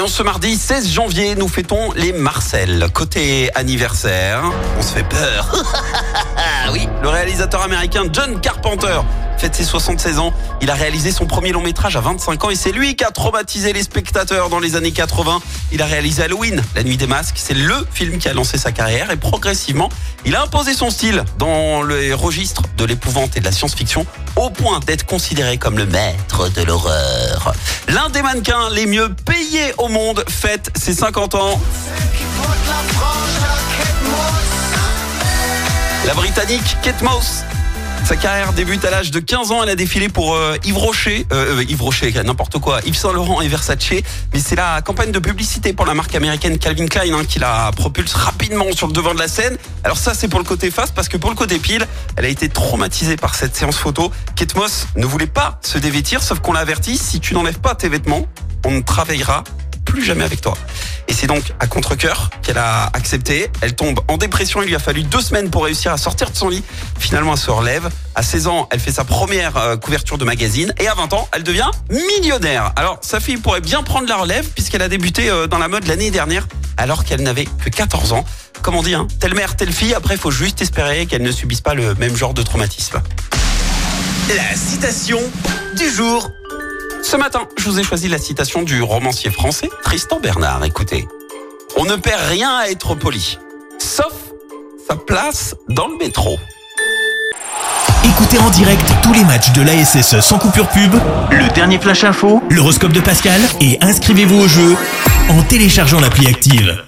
en ce mardi 16 janvier, nous fêtons les Marcel. Côté anniversaire, on se fait peur. oui, le réalisateur américain John Carpenter fête ses 76 ans. Il a réalisé son premier long métrage à 25 ans et c'est lui qui a traumatisé les spectateurs dans les années 80. Il a réalisé Halloween, La Nuit des Masques. C'est le film qui a lancé sa carrière et progressivement, il a imposé son style dans le registre de l'épouvante et de la science-fiction au point d'être considéré comme le maître de l'horreur. L'un des mannequins les mieux payés au monde fête ses 50 ans. La Britannique Kate Moss sa carrière débute à l'âge de 15 ans. Elle a défilé pour euh, Yves Rocher, euh, euh, Yves Rocher, n'importe quoi, Yves Saint Laurent et Versace. Mais c'est la campagne de publicité pour la marque américaine Calvin Klein hein, qui la propulse rapidement sur le devant de la scène. Alors ça, c'est pour le côté face, parce que pour le côté pile, elle a été traumatisée par cette séance photo. Kate Moss ne voulait pas se dévêtir, sauf qu'on l'a averti, si tu n'enlèves pas tes vêtements, on ne travaillera plus jamais avec toi. Et c'est donc à contre-coeur qu'elle a accepté. Elle tombe en dépression. Il lui a fallu deux semaines pour réussir à sortir de son lit. Finalement, elle se relève. À 16 ans, elle fait sa première euh, couverture de magazine. Et à 20 ans, elle devient millionnaire. Alors, sa fille pourrait bien prendre la relève puisqu'elle a débuté euh, dans la mode l'année dernière alors qu'elle n'avait que 14 ans. Comme on dit, hein, telle mère, telle fille. Après, faut juste espérer qu'elle ne subisse pas le même genre de traumatisme. La citation du jour. Ce matin, je vous ai choisi la citation du romancier français Tristan Bernard. Écoutez, on ne perd rien à être poli, sauf sa place dans le métro. Écoutez en direct tous les matchs de l'ASSE sans coupure pub, le dernier flash info, l'horoscope de Pascal et inscrivez-vous au jeu en téléchargeant l'appli active.